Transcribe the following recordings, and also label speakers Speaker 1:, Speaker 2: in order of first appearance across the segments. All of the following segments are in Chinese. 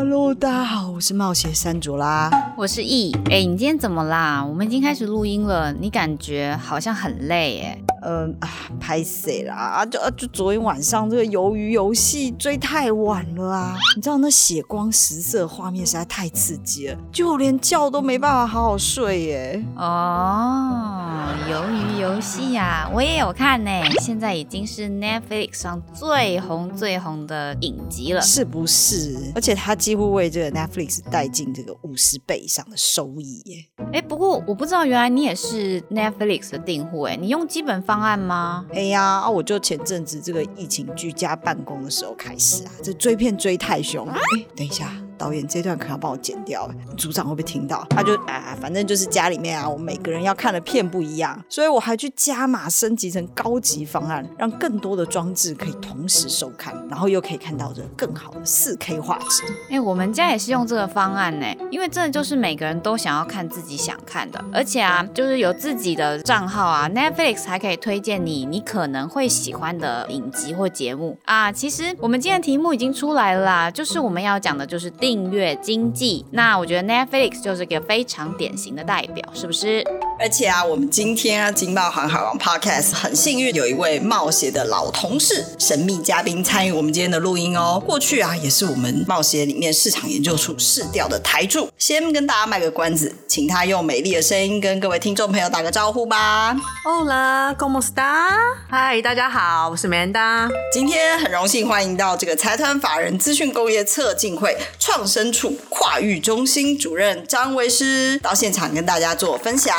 Speaker 1: Hello，大家好，我是冒险山竹啦，
Speaker 2: 我是 E。哎，你今天怎么啦？我们已经开始录音了，你感觉好像很累哎。
Speaker 1: 嗯啊，拍谁啦啊！就啊就昨天晚上这个鱿鱼游戏追太晚了啊！你知道那血光十色画面实在太刺激了，就连觉都没办法好好睡耶。
Speaker 2: 哦，鱿鱼游戏呀，我也有看呢，现在已经是 Netflix 上最红最红的影集了，
Speaker 1: 是不是？而且它几乎为这个 Netflix 带进这个五十倍以上的收益耶。
Speaker 2: 哎，不过我不知道，原来你也是 Netflix 的订户哎，你用基本方案吗？
Speaker 1: 哎呀，啊，我就前阵子这个疫情居家办公的时候开始啊，这追片追太凶了。哎，等一下。导演这段可能要帮我剪掉，组长会不会听到？他就啊，反正就是家里面啊，我们每个人要看的片不一样，所以我还去加码升级成高级方案，让更多的装置可以同时收看，然后又可以看到这更好的四 K 画质。
Speaker 2: 哎、我们家也是用这个方案呢，因为真的就是每个人都想要看自己想看的，而且啊，就是有自己的账号啊，Netflix 还可以推荐你你可能会喜欢的影集或节目啊。其实我们今天题目已经出来了啦，就是我们要讲的就是。订阅经济，那我觉得 Netflix 就是个非常典型的代表，是不是？
Speaker 1: 而且啊，我们今天啊，金茂航海王 Podcast 很幸运有一位冒险的老同事、神秘嘉宾参与我们今天的录音哦。过去啊，也是我们冒险里面市场研究处市调的台柱。先跟大家卖个关子，请他用美丽的声音跟各位听众朋友打个招呼吧。
Speaker 3: Hola，cómo está？嗨，大家好，我是 Manda。
Speaker 1: 今天很荣幸欢迎到这个财团法人资讯工业策进会创创生处跨域中心主任张维诗到现场跟大家做分享。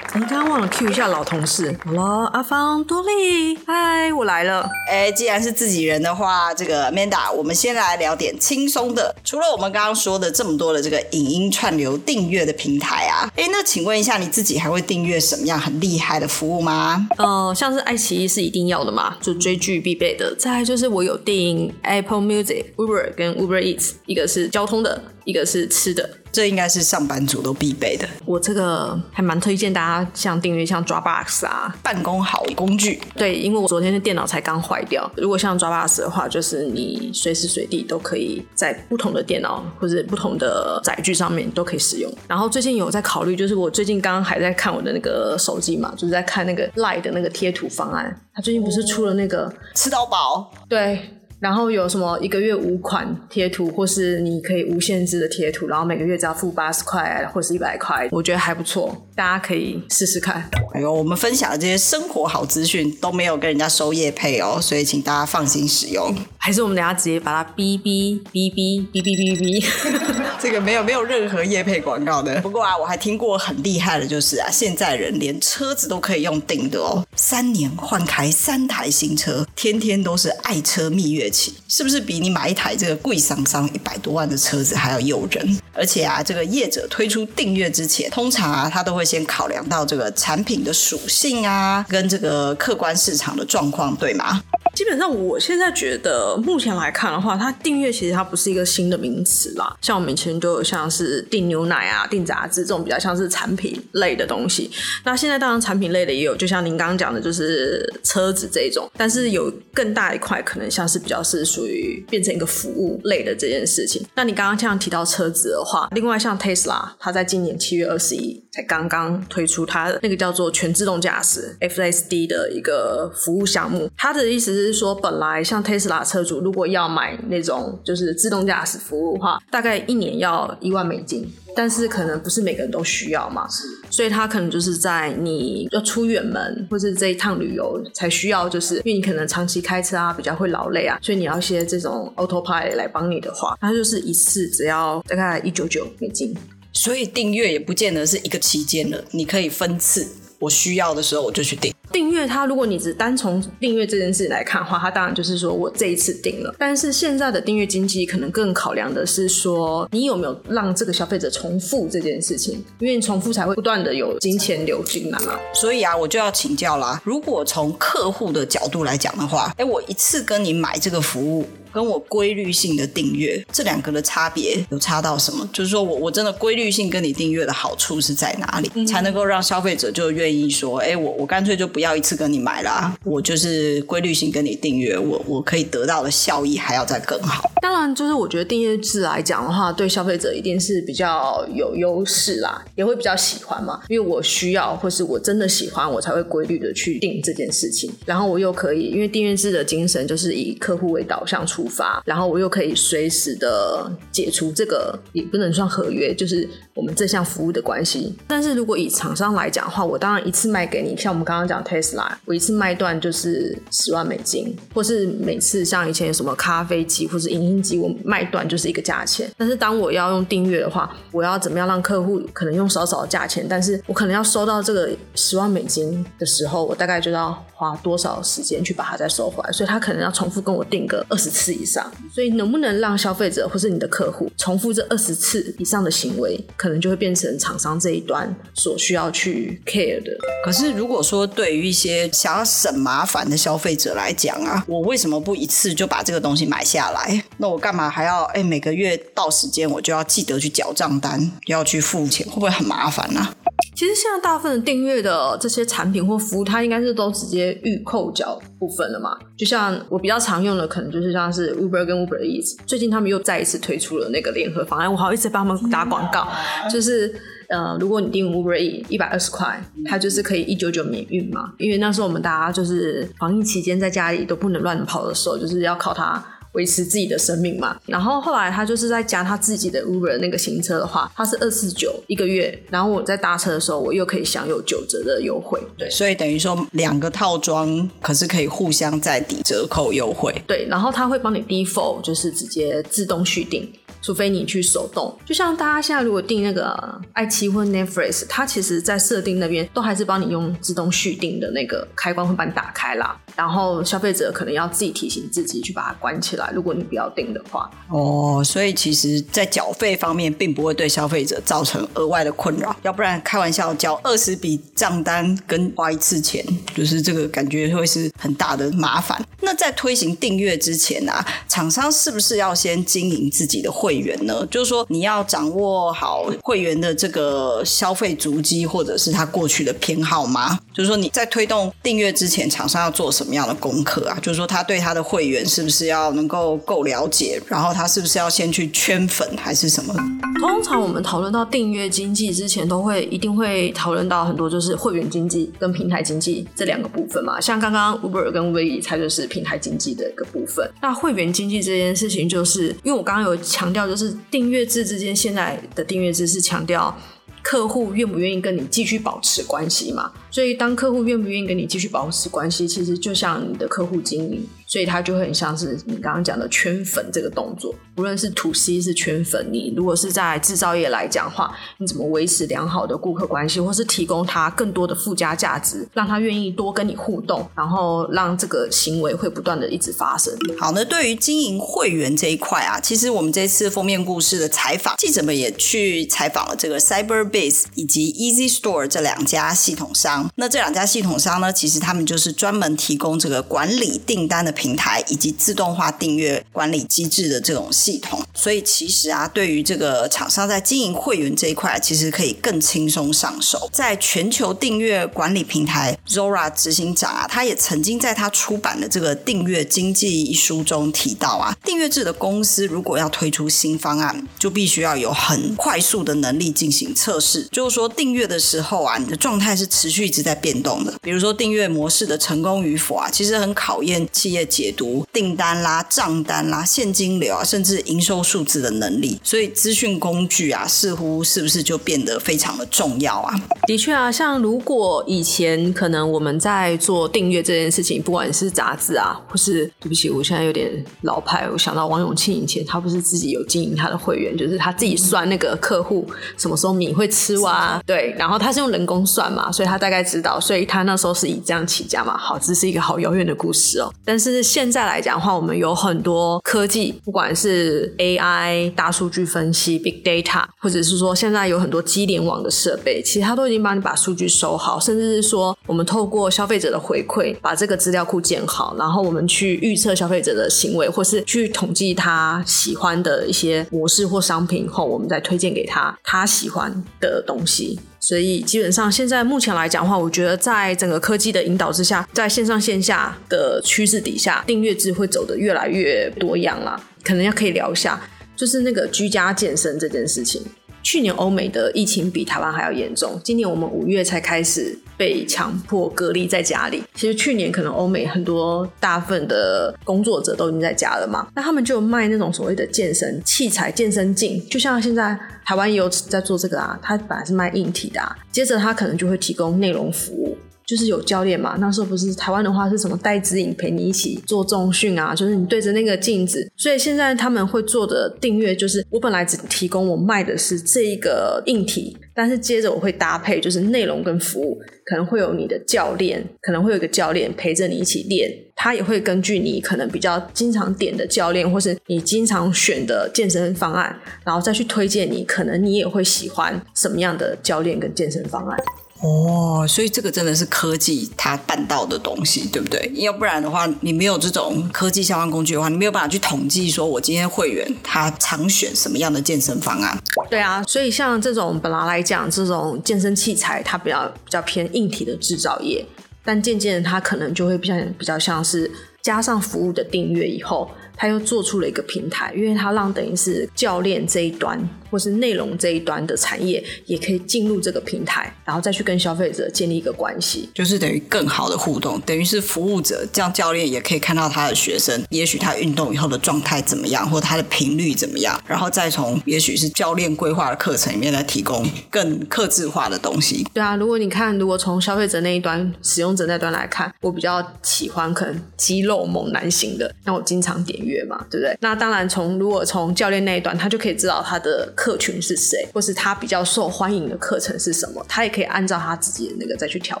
Speaker 3: 我们刚刚忘了 cue 一下老同事。好了，阿芳、多莉，嗨，我来了。
Speaker 1: 哎，既然是自己人的话，这个 Manda，我们先来聊点轻松的。除了我们刚刚说的这么多的这个影音串流订阅的平台啊，哎，那请问一下，你自己还会订阅什么样很厉害的服务吗？
Speaker 3: 呃，像是爱奇艺是一定要的嘛，就追剧必备的。再来就是我有订 Apple Music、Uber 跟 Uber Eats，一个是交通的，一个是吃的，
Speaker 1: 这应该是上班族都必备的。
Speaker 3: 我这个还蛮推荐大家像订阅像 Dropbox 啊，
Speaker 1: 办公好工具。
Speaker 3: 对，因为我昨天的电脑才刚坏掉。如果像 Dropbox 的话，就是你随时随地都可以在不同的电脑或者不同的载具上面都可以使用。然后最近有在考虑，就是我最近刚刚还在看我的那个手机嘛，就是在看那个 Line 的那个贴图方案。他最近不是出了那个、哦、
Speaker 1: 吃到饱？
Speaker 3: 对。然后有什么一个月五款贴图，或是你可以无限制的贴图，然后每个月只要付八十块或是一百块，我觉得还不错，大家可以试试看。
Speaker 1: 哎呦，我们分享的这些生活好资讯都没有跟人家收业配哦，所以请大家放心使用。
Speaker 3: 还是我们等下直接把它哔哔哔哔哔哔哔哔。
Speaker 1: 这个没有没有任何业配广告的。不过啊，我还听过很厉害的，就是啊，现在人连车子都可以用订的哦，三年换开三台新车，天天都是爱车蜜月。是不是比你买一台这个贵桑桑一百多万的车子还要诱人？而且啊，这个业者推出订阅之前，通常啊，他都会先考量到这个产品的属性啊，跟这个客观市场的状况，对吗？
Speaker 3: 基本上，我现在觉得目前来看的话，它订阅其实它不是一个新的名词啦。像我们以前就有像是订牛奶啊、订杂志这种比较像是产品类的东西。那现在当然产品类的也有，就像您刚刚讲的，就是车子这种。但是有更大一块，可能像是比较是属于变成一个服务类的这件事情。那你刚刚这样提到车子的，另外像 Tesla，它在今年七月二十一才刚刚推出它的那个叫做全自动驾驶 FSD 的一个服务项目。它的意思是。是说，本来像 Tesla 车主如果要买那种就是自动驾驶服务的话，大概一年要一万美金，但是可能不是每个人都需要嘛，所以他可能就是在你要出远门或是这一趟旅游才需要，就是因为你可能长期开车啊，比较会劳累啊，所以你要一些这种 Autopilot 来帮你的话，它就是一次只要大概一九九美金，
Speaker 1: 所以订阅也不见得是一个期间的，你可以分次。我需要的时候我就去订。
Speaker 3: 订阅它，如果你只单从订阅这件事来看的话，它当然就是说我这一次订了。但是现在的订阅经济可能更考量的是说，你有没有让这个消费者重复这件事情，因为你重复才会不断的有金钱流进来嘛。
Speaker 1: 所以啊，我就要请教啦，如果从客户的角度来讲的话，哎，我一次跟你买这个服务。跟我规律性的订阅，这两个的差别有差到什么？就是说我我真的规律性跟你订阅的好处是在哪里，嗯、才能够让消费者就愿意说，哎，我我干脆就不要一次跟你买啦，我就是规律性跟你订阅，我我可以得到的效益还要再更好。
Speaker 3: 当然，就是我觉得订阅制来讲的话，对消费者一定是比较有优势啦，也会比较喜欢嘛，因为我需要或是我真的喜欢，我才会规律的去订这件事情，然后我又可以，因为订阅制的精神就是以客户为导向出发，然后我又可以随时的解除这个也不能算合约，就是我们这项服务的关系。但是如果以厂商来讲的话，我当然一次卖给你，像我们刚刚讲 Tesla，我一次卖断就是十万美金，或是每次像以前有什么咖啡机或是影音机，我卖断就是一个价钱。但是当我要用订阅的话，我要怎么样让客户可能用少少的价钱，但是我可能要收到这个十万美金的时候，我大概就要花多少时间去把它再收回来，所以他可能要重复跟我订个二十次以上。所以能不能让消费者或是你的客户重复这二十次以上的行为，可能就会变成厂商这一端所需要去 care 的。
Speaker 1: 可是如果说对于一些想要省麻烦的消费者来讲啊，我为什么不一次就把这个东西买下来？那我干嘛还要哎每个月到时间我就要记得去缴账单，要去付钱，会不会很麻烦呢？
Speaker 3: 其实现在大部分的订阅的这些产品或服务，它应该是都直接预扣缴部分了嘛。就像我比较常用的，可能就是像是 Uber 跟 Uber Eats，最近他们又再一次推出了那个联合方案，我好一直帮他们打广告。就是呃，如果你订 Uber Eats 一百二十块，它就是可以一九九免运嘛。因为那时候我们大家就是防疫期间在家里都不能乱跑的时候，就是要靠它。维持自己的生命嘛，然后后来他就是在加他自己的 Uber 那个行车的话，他是二四九一个月，然后我在搭车的时候，我又可以享有九折的优惠，对，
Speaker 1: 所以等于说两个套装可是可以互相再抵折扣优惠，
Speaker 3: 对，然后他会帮你 default 就是直接自动续订。除非你去手动，就像大家现在如果订那个爱奇艺或 Netflix，它其实在设定那边都还是帮你用自动续订的那个开关会帮你打开啦，然后消费者可能要自己提醒自己去把它关起来。如果你不要订的话，
Speaker 1: 哦，所以其实，在缴费方面并不会对消费者造成额外的困扰，要不然开玩笑缴二十笔账单跟花一次钱，就是这个感觉会是很大的麻烦。那在推行订阅之前啊，厂商是不是要先经营自己的？会员呢，就是说你要掌握好会员的这个消费足迹，或者是他过去的偏好吗？就是说你在推动订阅之前，厂商要做什么么样的功课啊？就是说他对他的会员是不是要能够够了解，然后他是不是要先去圈粉，还是什么？
Speaker 3: 通常我们讨论到订阅经济之前，都会一定会讨论到很多，就是会员经济跟平台经济这两个部分嘛。像刚刚 Uber 跟 Uber Eats 它就是平台经济的一个部分。那会员经济这件事情，就是因为我刚刚有强调。就是订阅制之间，现在的订阅制是强调客户愿不愿意跟你继续保持关系嘛？所以当客户愿不愿意跟你继续保持关系，其实就像你的客户经营。所以它就会很像是你刚刚讲的圈粉这个动作，无论是 to C 是圈粉，你如果是在制造业来讲的话，你怎么维持良好的顾客关系，或是提供他更多的附加价值，让他愿意多跟你互动，然后让这个行为会不断的一直发生。
Speaker 1: 好，那对于经营会员这一块啊，其实我们这次封面故事的采访，记者们也去采访了这个 CyberBase 以及 Easy Store 这两家系统商。那这两家系统商呢，其实他们就是专门提供这个管理订单的。平台以及自动化订阅管理机制的这种系统，所以其实啊，对于这个厂商在经营会员这一块，其实可以更轻松上手。在全球订阅管理平台 Zora 执行长啊，他也曾经在他出版的这个《订阅经济》一书中提到啊，订阅制的公司如果要推出新方案，就必须要有很快速的能力进行测试。就是说，订阅的时候啊，你的状态是持续一直在变动的。比如说，订阅模式的成功与否啊，其实很考验企业。解读订单啦、账单啦、现金流啊，甚至营收数字的能力，所以资讯工具啊，似乎是不是就变得非常的重要啊？
Speaker 3: 的确啊，像如果以前可能我们在做订阅这件事情，不管是杂志啊，或是对不起，我现在有点老派，我想到王永庆以前他不是自己有经营他的会员，就是他自己算那个客户什么时候米会吃哇、啊，对，然后他是用人工算嘛，所以他大概知道，所以他那时候是以这样起家嘛。好，这是一个好遥远的故事哦。但是现在来讲的话，我们有很多科技，不管是 AI、大数据分析、Big Data，或者是说现在有很多机联网的设备，其实它都已经帮你把数据收好，甚至是说我们透过消费者的回馈，把这个资料库建好，然后我们去预测消费者的行为，或是去统计他喜欢的一些模式或商品后，我们再推荐给他他喜欢的东西。所以基本上现在目前来讲的话，我觉得在整个科技的引导之下，在线上线下的趋势底下，订阅制会走得越来越多样啦。可能要可以聊一下，就是那个居家健身这件事情。去年欧美的疫情比台湾还要严重，今年我们五月才开始被强迫隔离在家里。其实去年可能欧美很多大部分的工作者都已经在家了嘛，那他们就卖那种所谓的健身器材、健身镜，就像现在台湾也有在做这个啊，他本来是卖硬体的啊，接着他可能就会提供内容服务。就是有教练嘛，那时候不是台湾的话是什么戴资颖陪你一起做重训啊，就是你对着那个镜子。所以现在他们会做的订阅就是，我本来只提供我卖的是这一个硬体，但是接着我会搭配就是内容跟服务，可能会有你的教练，可能会有个教练陪着你一起练，他也会根据你可能比较经常点的教练，或是你经常选的健身方案，然后再去推荐你，可能你也会喜欢什么样的教练跟健身方案。
Speaker 1: 哦，所以这个真的是科技它办到的东西，对不对？要不然的话，你没有这种科技相关工具的话，你没有办法去统计说，我今天会员他常选什么样的健身方案。
Speaker 3: 对啊，所以像这种本来来讲，这种健身器材它比较比较偏硬体的制造业，但渐渐的它可能就会比较比较像是加上服务的订阅以后。他又做出了一个平台，因为他让等于是教练这一端或是内容这一端的产业也可以进入这个平台，然后再去跟消费者建立一个关系，
Speaker 1: 就是等于更好的互动，等于是服务者，这样教练也可以看到他的学生，也许他运动以后的状态怎么样，或他的频率怎么样，然后再从也许是教练规划的课程里面来提供更克制化的东西。
Speaker 3: 对啊，如果你看，如果从消费者那一端、使用者那端来看，我比较喜欢可能肌肉肉猛男型的，那我经常点阅。嘛，对不对？那当然从，从如果从教练那一端，他就可以知道他的客群是谁，或是他比较受欢迎的课程是什么，他也可以按照他自己的那个再去调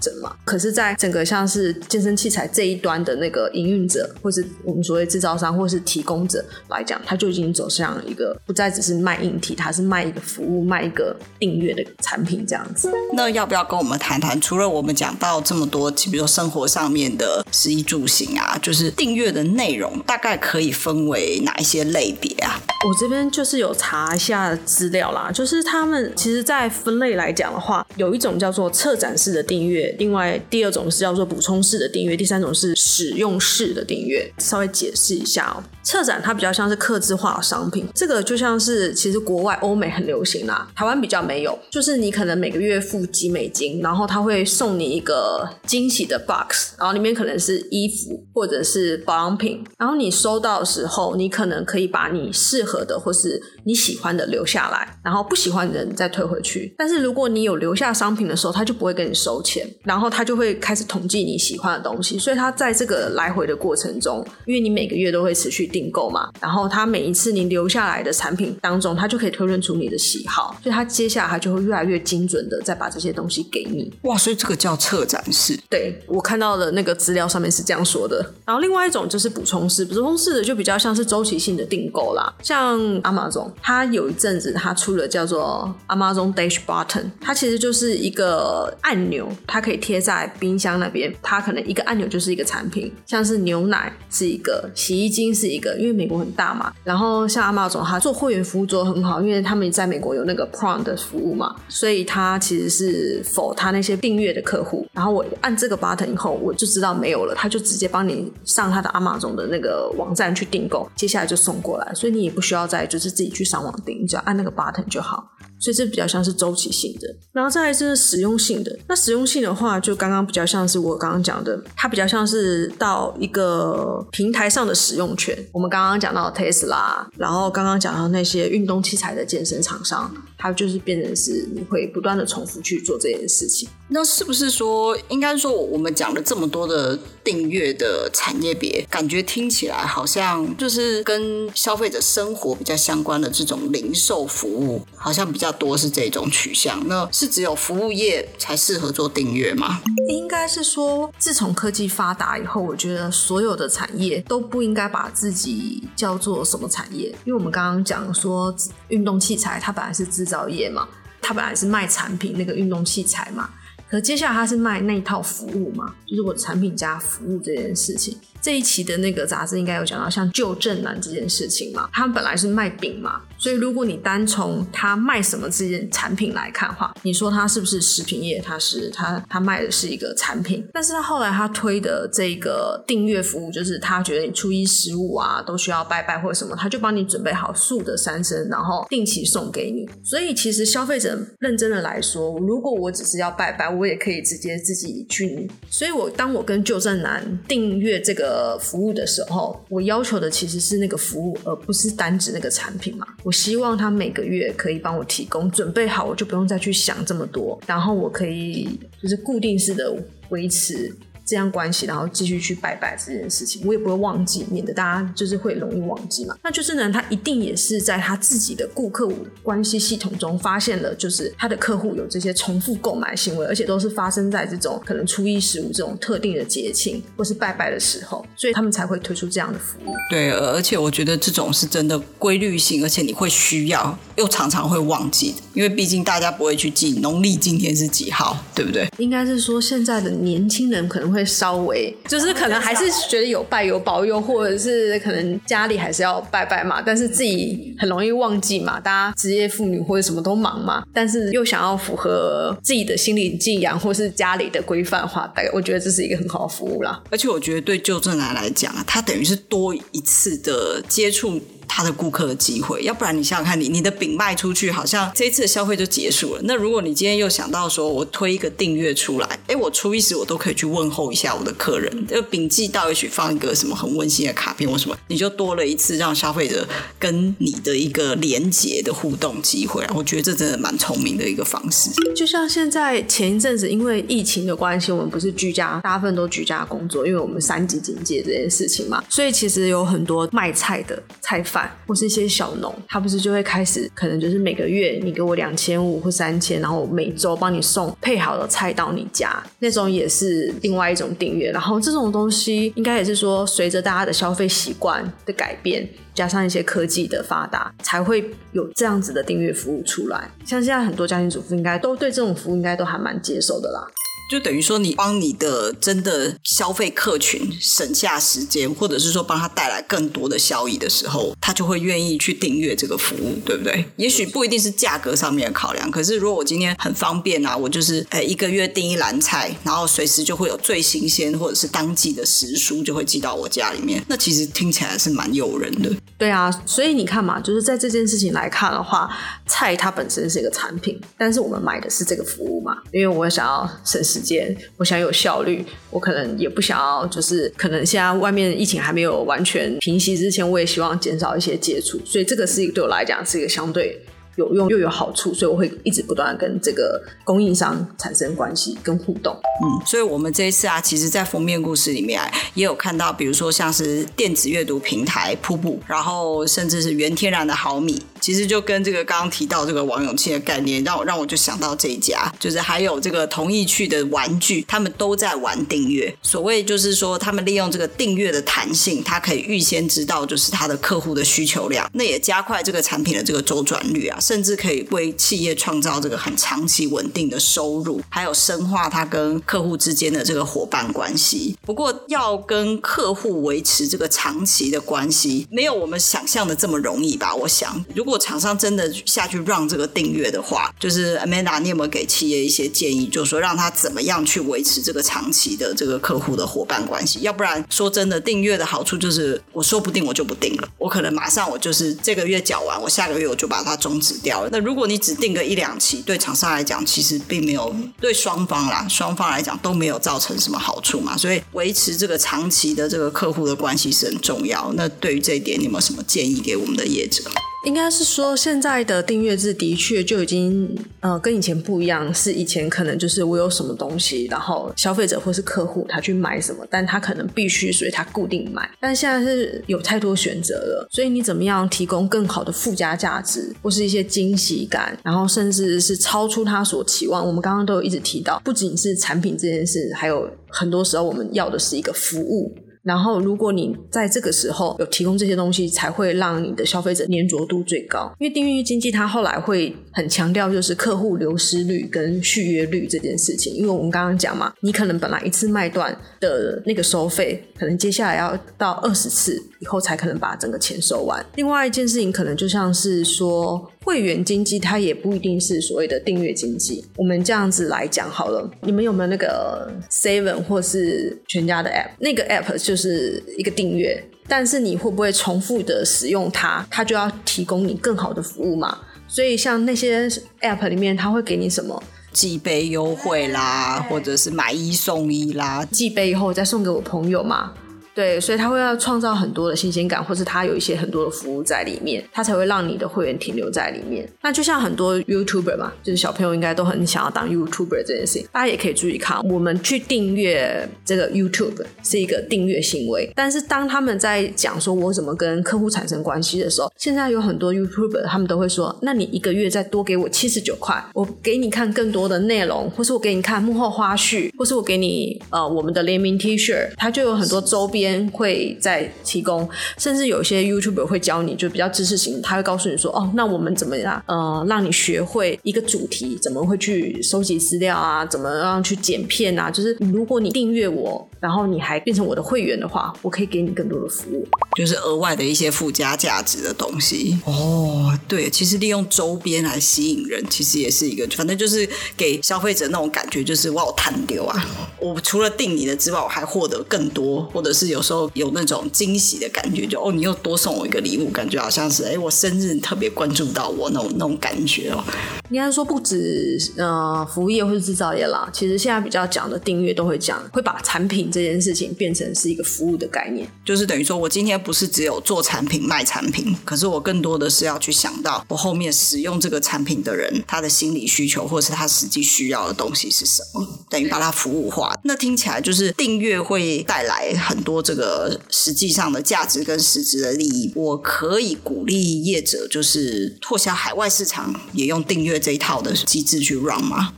Speaker 3: 整嘛。可是，在整个像是健身器材这一端的那个营运者，或是我们所谓制造商，或是提供者来讲，他就已经走向一个不再只是卖硬体，他是卖一个服务，卖一个订阅的产品这样子。
Speaker 1: 那要不要跟我们谈谈？除了我们讲到这么多，比如说生活上面的食衣住行啊，就就是订阅的内容，大概可以。分为哪一些类别啊？
Speaker 3: 我这边就是有查一下资料啦，就是他们其实，在分类来讲的话，有一种叫做策展式的订阅，另外第二种是叫做补充式的订阅，第三种是使用式的订阅。稍微解释一下哦，策展它比较像是客制化的商品，这个就像是其实国外欧美很流行啦，台湾比较没有，就是你可能每个月付几美金，然后他会送你一个惊喜的 box，然后里面可能是衣服或者是保养品，然后你收到的时候，你可能可以把你适合的或是你喜欢的留下来，然后不喜欢的人再退回去。但是如果你有留下商品的时候，他就不会跟你收钱，然后他就会开始统计你喜欢的东西。所以他在这个来回的过程中，因为你每个月都会持续订购嘛，然后他每一次你留下来的产品当中，他就可以推论出你的喜好，所以他接下来他就会越来越精准的再把这些东西给你。
Speaker 1: 哇，所以这个叫策展式。
Speaker 3: 对，我看到的那个资料上面是这样说的。然后另外一种就是补充式，补充式的就比较像是周期性的订购啦，像。像 Amazon，它有一阵子它出了叫做 Amazon Dash Button，它其实就是一个按钮，它可以贴在冰箱那边，它可能一个按钮就是一个产品，像是牛奶是一个，洗衣精是一个，因为美国很大嘛。然后像阿玛总他做会员服务做得很好，因为他们在美国有那个 Prom 的服务嘛，所以他其实是否他那些订阅的客户。然后我按这个 button 以后，我就知道没有了，他就直接帮你上他的阿玛总的那个网站去订购，接下来就送过来，所以你也不需要。再就是自己去上网订，你只要按那个 button 就好。所以这比较像是周期性的，然后再来是使用性的。那使用性的话，就刚刚比较像是我刚刚讲的，它比较像是到一个平台上的使用权。我们刚刚讲到 Tesla，然后刚刚讲到那些运动器材的健身厂商，它就是变成是你会不断的重复去做这件事情。
Speaker 1: 那是不是说，应该说我们讲了这么多的订阅的产业别，感觉听起来好像就是跟消费者生活比较相关的这种零售服务，好像比较。多是这种取向。那是只有服务业才适合做订阅吗？
Speaker 3: 应该是说，自从科技发达以后，我觉得所有的产业都不应该把自己叫做什么产业，因为我们刚刚讲说运动器材它本来是制造业嘛，它本来是卖产品那个运动器材嘛。可接下来它是卖那一套服务嘛，就是我产品加服务这件事情。这一期的那个杂志应该有讲到像旧正南这件事情嘛，他本来是卖饼嘛，所以如果你单从他卖什么这件产品来看的话，你说他是不是食品业？他是他他卖的是一个产品，但是他后来他推的这个订阅服务，就是他觉得你初一十五啊都需要拜拜或者什么，他就帮你准备好素的三牲，然后定期送给你。所以其实消费者认真的来说，如果我只是要拜拜，我也可以直接自己去。所以我当我跟旧正南订阅这个呃服务的时候，我要求的其实是那个服务，而不是单指那个产品嘛。我希望他每个月可以帮我提供准备好，我就不用再去想这么多，然后我可以就是固定式的维持。这样关系，然后继续去拜拜这件事情，我也不会忘记，免得大家就是会容易忘记嘛。那就是呢，他一定也是在他自己的顾客关系系统中发现了，就是他的客户有这些重复购买行为，而且都是发生在这种可能初一十五这种特定的节庆或是拜拜的时候，所以他们才会推出这样的服务。
Speaker 1: 对，而且我觉得这种是真的规律性，而且你会需要，又常常会忘记，因为毕竟大家不会去记农历今天是几号，对不对？
Speaker 3: 应该是说现在的年轻人可能会。稍微就是可能还是觉得有拜有保佑，或者是可能家里还是要拜拜嘛，但是自己很容易忘记嘛。大家职业妇女或者什么都忙嘛，但是又想要符合自己的心理信仰或是家里的规范化，大概我觉得这是一个很好的服务啦。
Speaker 1: 而且我觉得对旧振南来讲啊，它等于是多一次的接触。他的顾客的机会，要不然你想想看你，你的饼卖出去，好像这一次的消费就结束了。那如果你今天又想到说，我推一个订阅出来，哎，我初一时我都可以去问候一下我的客人，这个饼寄到，也许放一个什么很温馨的卡片或什么，你就多了一次让消费者跟你的一个连接的互动机会。我觉得这真的蛮聪明的一个方式。
Speaker 3: 就像现在前一阵子因为疫情的关系，我们不是居家，大部分都居家工作，因为我们三级警戒这件事情嘛，所以其实有很多卖菜的菜贩。或是一些小农，他不是就会开始，可能就是每个月你给我两千五或三千，然后每周帮你送配好的菜到你家，那种也是另外一种订阅。然后这种东西应该也是说，随着大家的消费习惯的改变，加上一些科技的发达，才会有这样子的订阅服务出来。像现在很多家庭主妇应该都对这种服务应该都还蛮接受的啦。
Speaker 1: 就等于说，你帮你的真的消费客群省下时间，或者是说帮他带来更多的效益的时候，他就会愿意去订阅这个服务，对不对？也许不一定是价格上面的考量，可是如果我今天很方便啊，我就是诶一个月订一篮菜，然后随时就会有最新鲜或者是当季的时蔬就会寄到我家里面，那其实听起来是蛮诱人的。
Speaker 3: 对啊，所以你看嘛，就是在这件事情来看的话，菜它本身是一个产品，但是我们买的是这个服务嘛，因为我想要省时。间，我想有效率，我可能也不想要，就是可能现在外面疫情还没有完全平息之前，我也希望减少一些接触，所以这个是对我来讲是一个相对有用又有好处，所以我会一直不断跟这个供应商产生关系跟互动。
Speaker 1: 嗯，所以我们这一次啊，其实，在封面故事里面啊也有看到，比如说像是电子阅读平台瀑布，然后甚至是原天然的好米。其实就跟这个刚刚提到这个王永庆的概念，让我让我就想到这一家，就是还有这个同意趣的玩具，他们都在玩订阅。所谓就是说，他们利用这个订阅的弹性，它可以预先知道就是他的客户的需求量，那也加快这个产品的这个周转率啊，甚至可以为企业创造这个很长期稳定的收入，还有深化他跟客户之间的这个伙伴关系。不过，要跟客户维持这个长期的关系，没有我们想象的这么容易吧？我想，如果如果厂商真的下去让这个订阅的话，就是 Amanda，你有没有给企业一些建议？就是说让他怎么样去维持这个长期的这个客户的伙伴关系？要不然说真的，订阅的好处就是我说不定我就不订了，我可能马上我就是这个月缴完，我下个月我就把它终止掉了。那如果你只定个一两期，对厂商来讲其实并没有对双方啦，双方来讲都没有造成什么好处嘛。所以维持这个长期的这个客户的关系是很重要。那对于这一点，你有没有什么建议给我们的业者？
Speaker 3: 应该是说，现在的订阅制的确就已经呃跟以前不一样，是以前可能就是我有什么东西，然后消费者或是客户他去买什么，但他可能必须，所以他固定买。但现在是有太多选择了，所以你怎么样提供更好的附加价值，或是一些惊喜感，然后甚至是超出他所期望。我们刚刚都有一直提到，不仅是产品这件事，还有很多时候我们要的是一个服务。然后，如果你在这个时候有提供这些东西，才会让你的消费者粘着度最高。因为订阅经济它后来会很强调就是客户流失率跟续约率这件事情。因为我们刚刚讲嘛，你可能本来一次卖断的那个收费，可能接下来要到二十次以后才可能把整个钱收完。另外一件事情，可能就像是说。会员经济它也不一定是所谓的订阅经济。我们这样子来讲好了，你们有没有那个 Seven 或是全家的 App？那个 App 就是一个订阅，但是你会不会重复的使用它，它就要提供你更好的服务嘛？所以像那些 App 里面，它会给你什么？
Speaker 1: 寄杯优惠啦，或者是买一送一啦，
Speaker 3: 寄杯以后再送给我朋友嘛？对，所以他会要创造很多的新鲜感，或是他有一些很多的服务在里面，他才会让你的会员停留在里面。那就像很多 YouTuber 嘛，就是小朋友应该都很想要当 YouTuber 这件事情，大家也可以注意看，我们去订阅这个 YouTube 是一个订阅行为，但是当他们在讲说我怎么跟客户产生关系的时候，现在有很多 YouTuber 他们都会说，那你一个月再多给我七十九块，我给你看更多的内容，或是我给你看幕后花絮，或是我给你呃我们的联名 T 恤，它就有很多周边。边会再提供，甚至有些 YouTuber 会教你，就比较知识型，他会告诉你说，哦，那我们怎么样？呃，让你学会一个主题，怎么会去收集资料啊？怎么样去剪片啊？就是如果你订阅我，然后你还变成我的会员的话，我可以给你更多的服务，
Speaker 1: 就是额外的一些附加价值的东西。哦，对，其实利用周边来吸引人，其实也是一个，反正就是给消费者那种感觉，就是哇我有贪丢啊！我除了订你的之外，我还获得更多，或者是。有时候有那种惊喜的感觉，就哦，你又多送我一个礼物，感觉好像是哎，我生日特别关注到我那种那种感觉哦。
Speaker 3: 应该说不止呃服务业或是制造业啦，其实现在比较讲的订阅都会讲，会把产品这件事情变成是一个服务的概念，
Speaker 1: 就是等于说我今天不是只有做产品卖产品，可是我更多的是要去想到我后面使用这个产品的人他的心理需求，或是他实际需要的东西是什么，等于把它服务化。那听起来就是订阅会带来很多。这个实际上的价值跟实质的利益，我可以鼓励业者，就是拓销海外市场，也用订阅这一套的机制去 run 吗？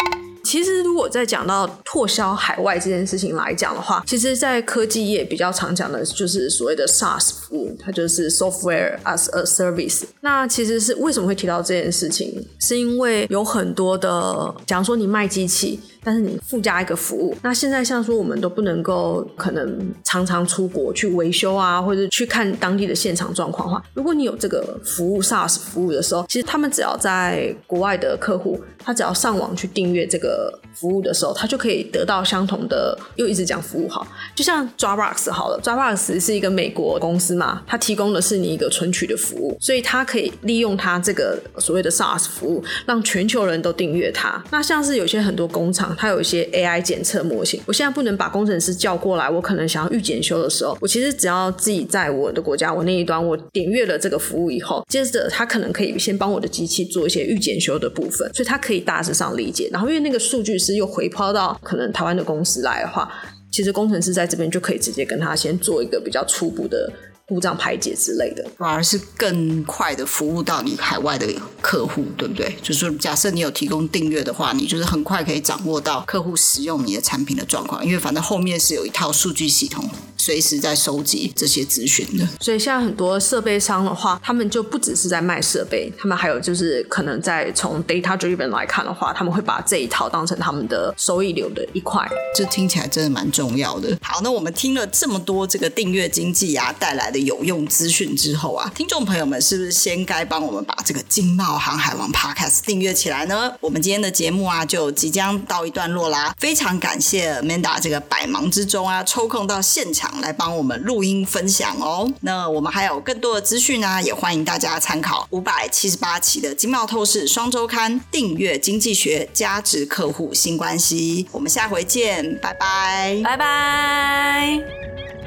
Speaker 3: 其实，如果在讲到拓销海外这件事情来讲的话，其实，在科技业比较常讲的就是所谓的 SaaS 务，它就是 Software as a Service。那其实是为什么会提到这件事情？是因为有很多的，假如说你卖机器。但是你附加一个服务，那现在像说我们都不能够可能常常出国去维修啊，或者去看当地的现场状况的话，如果你有这个服务 SaaS 服务的时候，其实他们只要在国外的客户，他只要上网去订阅这个服务的时候，他就可以得到相同的，又一直讲服务好，就像 Dropbox 好了，Dropbox 是一个美国公司嘛，它提供的是你一个存取的服务，所以它可以利用它这个所谓的 SaaS 服务，让全球人都订阅它。那像是有些很多工厂。它有一些 AI 检测模型，我现在不能把工程师叫过来，我可能想要预检修的时候，我其实只要自己在我的国家，我那一端我点阅了这个服务以后，接着它可能可以先帮我的机器做一些预检修的部分，所以它可以大致上理解。然后因为那个数据是又回抛到可能台湾的公司来的话，其实工程师在这边就可以直接跟他先做一个比较初步的。故障排解之类的，
Speaker 1: 反而是更快的服务到你海外的客户，对不对？就是说，假设你有提供订阅的话，你就是很快可以掌握到客户使用你的产品的状况，因为反正后面是有一套数据系统。随时在收集这些资讯的，
Speaker 3: 所以现在很多设备商的话，他们就不只是在卖设备，他们还有就是可能在从 data driven 来看的话，他们会把这一套当成他们的收益流的一块。
Speaker 1: 这听起来真的蛮重要的。好，那我们听了这么多这个订阅经济啊带来的有用资讯之后啊，听众朋友们是不是先该帮我们把这个经贸航海王 Podcast 订阅起来呢？我们今天的节目啊就即将到一段落啦，非常感谢 Amanda 这个百忙之中啊抽空到现场。来帮我们录音分享哦。那我们还有更多的资讯呢，也欢迎大家参考五百七十八期的《经贸透视双周刊》订阅经济学价值客户新关系。我们下回见，拜拜，
Speaker 3: 拜拜。